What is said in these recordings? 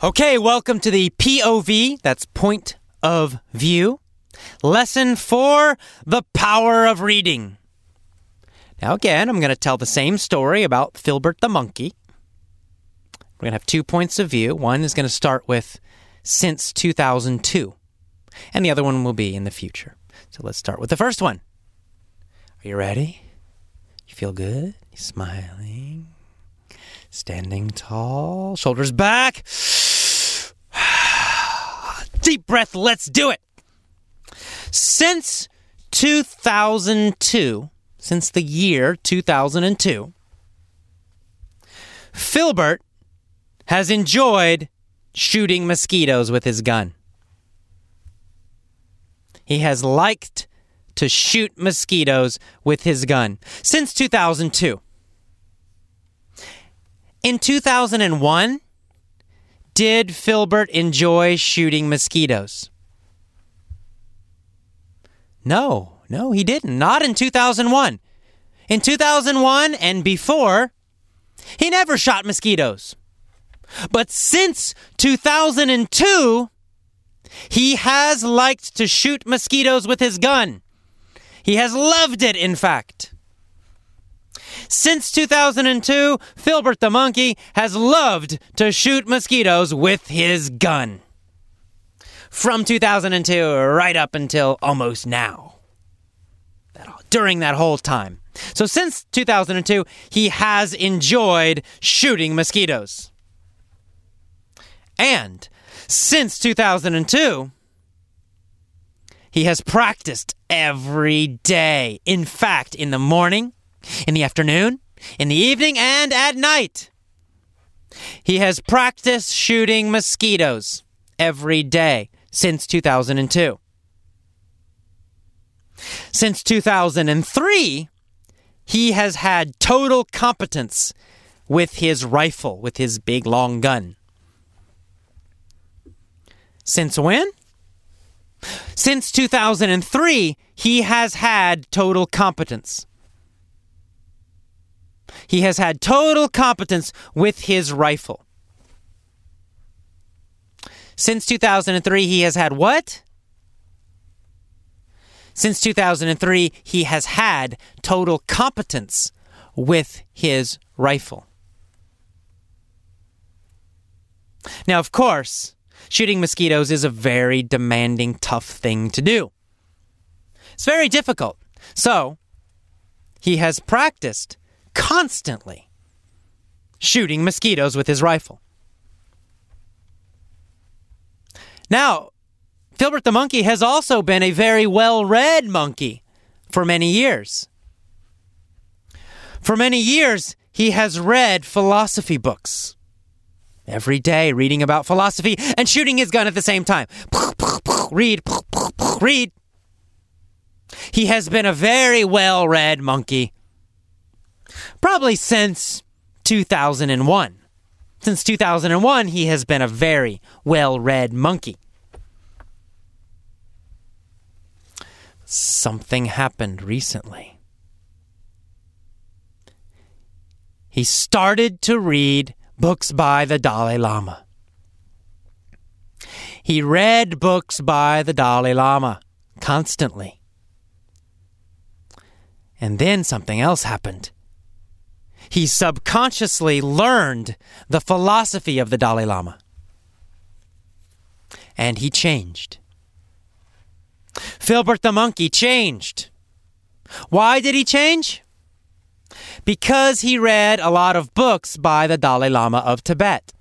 Okay, welcome to the POV, that's point of view. Lesson four The Power of Reading. Now, again, I'm going to tell the same story about Filbert the monkey. We're going to have two points of view. One is going to start with since 2002, and the other one will be in the future. So let's start with the first one. Are you ready? You feel good? You smiling? Standing tall, shoulders back. Deep breath, let's do it. Since 2002, since the year 2002, Filbert has enjoyed shooting mosquitoes with his gun. He has liked to shoot mosquitoes with his gun since 2002. In 2001, did Filbert enjoy shooting mosquitoes? No, no, he didn't. Not in 2001. In 2001 and before, he never shot mosquitoes. But since 2002, he has liked to shoot mosquitoes with his gun. He has loved it, in fact. Since 2002, Filbert the monkey has loved to shoot mosquitoes with his gun. From 2002 right up until almost now. During that whole time. So since 2002, he has enjoyed shooting mosquitoes. And since 2002, he has practiced every day. In fact, in the morning, in the afternoon, in the evening, and at night. He has practiced shooting mosquitoes every day since 2002. Since 2003, he has had total competence with his rifle, with his big long gun. Since when? Since 2003, he has had total competence. He has had total competence with his rifle. Since 2003, he has had what? Since 2003, he has had total competence with his rifle. Now, of course, shooting mosquitoes is a very demanding, tough thing to do. It's very difficult. So, he has practiced constantly shooting mosquitoes with his rifle. Now, Filbert the monkey has also been a very well read monkey for many years. For many years, he has read philosophy books. Every day, reading about philosophy and shooting his gun at the same time. Read, read. He has been a very well read monkey probably since 2001. Since 2001, he has been a very well read monkey. Something happened recently. He started to read books by the Dalai Lama. He read books by the Dalai Lama constantly. And then something else happened he subconsciously learned the philosophy of the Dalai Lama. And he changed. Filbert the monkey changed. Why did he change? Because he read a lot of books by the Dalai Lama of Tibet.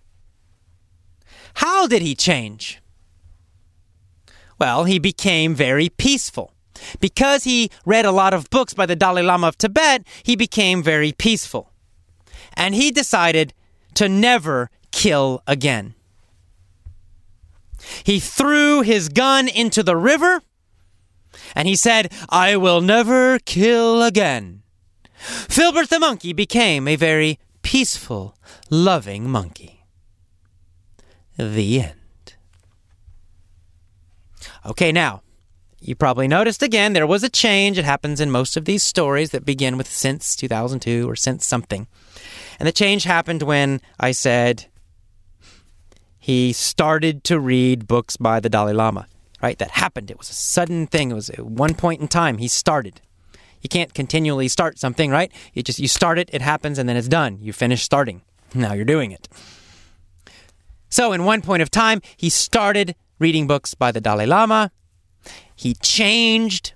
How did he change? Well, he became very peaceful. Because he read a lot of books by the Dalai Lama of Tibet, he became very peaceful and he decided to never kill again. He threw his gun into the river and he said, I will never kill again. Filbert the monkey became a very peaceful, loving monkey. The end. Okay, now, you probably noticed again there was a change. It happens in most of these stories that begin with since 2002 or since something. And the change happened when I said he started to read books by the Dalai Lama, right? That happened. It was a sudden thing. It was at one point in time he started. You can't continually start something, right? You just you start it, it happens, and then it's done. You finish starting. Now you're doing it. So, in one point of time, he started reading books by the Dalai Lama. He changed.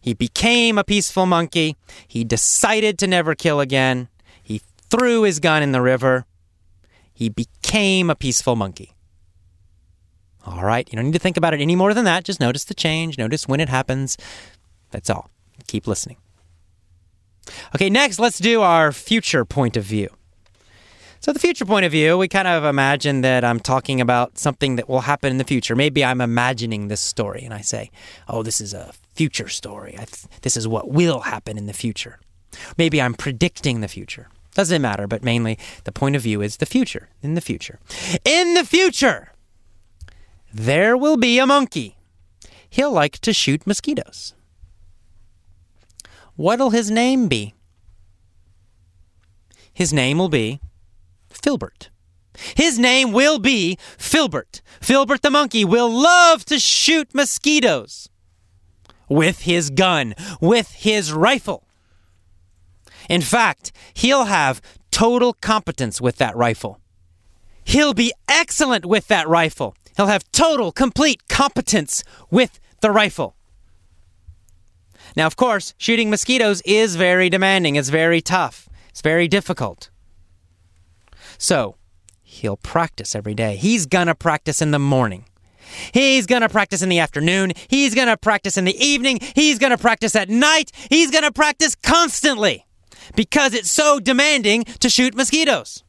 He became a peaceful monkey. He decided to never kill again. Threw his gun in the river. He became a peaceful monkey. All right, you don't need to think about it any more than that. Just notice the change, notice when it happens. That's all. Keep listening. Okay, next, let's do our future point of view. So, the future point of view, we kind of imagine that I'm talking about something that will happen in the future. Maybe I'm imagining this story and I say, oh, this is a future story. Th- this is what will happen in the future. Maybe I'm predicting the future. Doesn't matter, but mainly the point of view is the future. In the future. In the future, there will be a monkey. He'll like to shoot mosquitoes. What'll his name be? His name will be Filbert. His name will be Filbert. Filbert the monkey will love to shoot mosquitoes with his gun, with his rifle. In fact, he'll have total competence with that rifle. He'll be excellent with that rifle. He'll have total, complete competence with the rifle. Now, of course, shooting mosquitoes is very demanding. It's very tough. It's very difficult. So, he'll practice every day. He's to practice in the morning. He's to practice in the afternoon. He's to practice in the evening. He's to practice at night. He's to practice constantly because it's so demanding to shoot mosquitoes.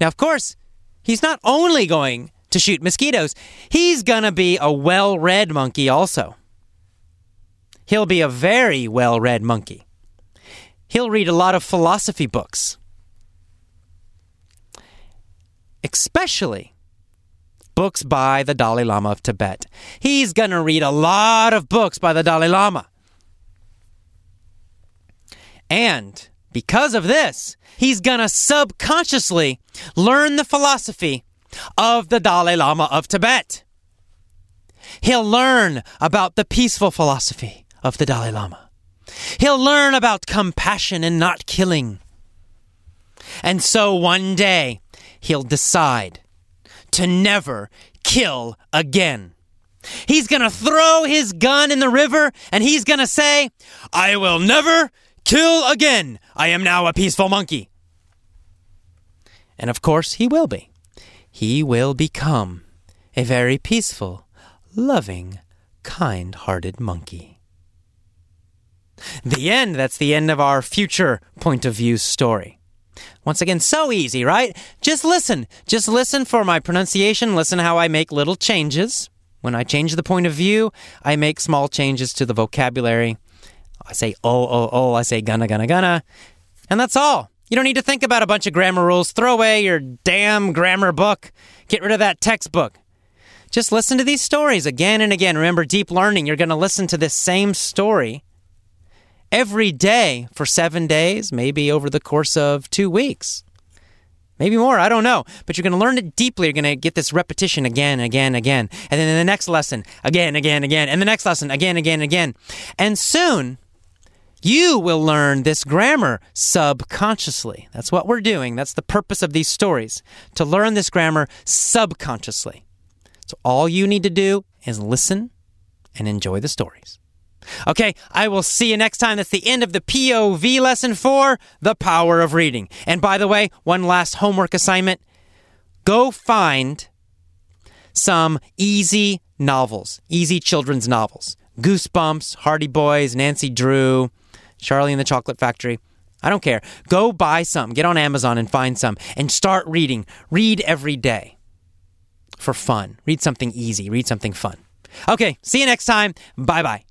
Now, of course, he's not only going to shoot mosquitoes, he's going to be a well read monkey also. He'll be a very well read monkey. He'll read a lot of philosophy books, especially books by the Dalai Lama of Tibet. He's going to read a lot of books by the Dalai Lama. And because of this, he's to subconsciously learn the philosophy of the Dalai Lama of Tibet. He'll learn about the peaceful philosophy of the Dalai Lama. He'll learn about compassion and not killing. And so one day, he'll decide to never kill again. He's going to throw his gun in the river and he's going to say, I will never kill again. I am now a peaceful monkey. And of course, he will be. He will become a very peaceful, loving, kind hearted monkey. The end. That's the end of our future point of view story. Once again, so easy, right? Just listen. Just listen for my pronunciation. Listen how I make little changes. When I change the point of view, I make small changes to the vocabulary. I say oh, oh, oh. I say gonna, gonna, gonna. And that's all. You don't need to think about a bunch of grammar rules. Throw away your damn grammar book. Get rid of that textbook. Just listen to these stories again and again. Remember, deep learning, you're going to listen to this same story every day for seven days, maybe over the course of two weeks. Maybe more, I don't know. But you're going to learn it deeply. You're going to get this repetition again, again, again. And then in the next lesson, again, again, again. And the next lesson, again, again, again. And soon, you will learn this grammar subconsciously. That's what we're doing. That's the purpose of these stories to learn this grammar subconsciously. So all you need to do is listen and enjoy the stories. Okay, I will see you next time. That's the end of the POV lesson for The Power of Reading. And by the way, one last homework assignment go find some easy novels, easy children's novels. Goosebumps, Hardy Boys, Nancy Drew, Charlie and the Chocolate Factory. I don't care. Go buy some, get on Amazon and find some, and start reading. Read every day for fun. Read something easy, read something fun. Okay, see you next time. Bye bye.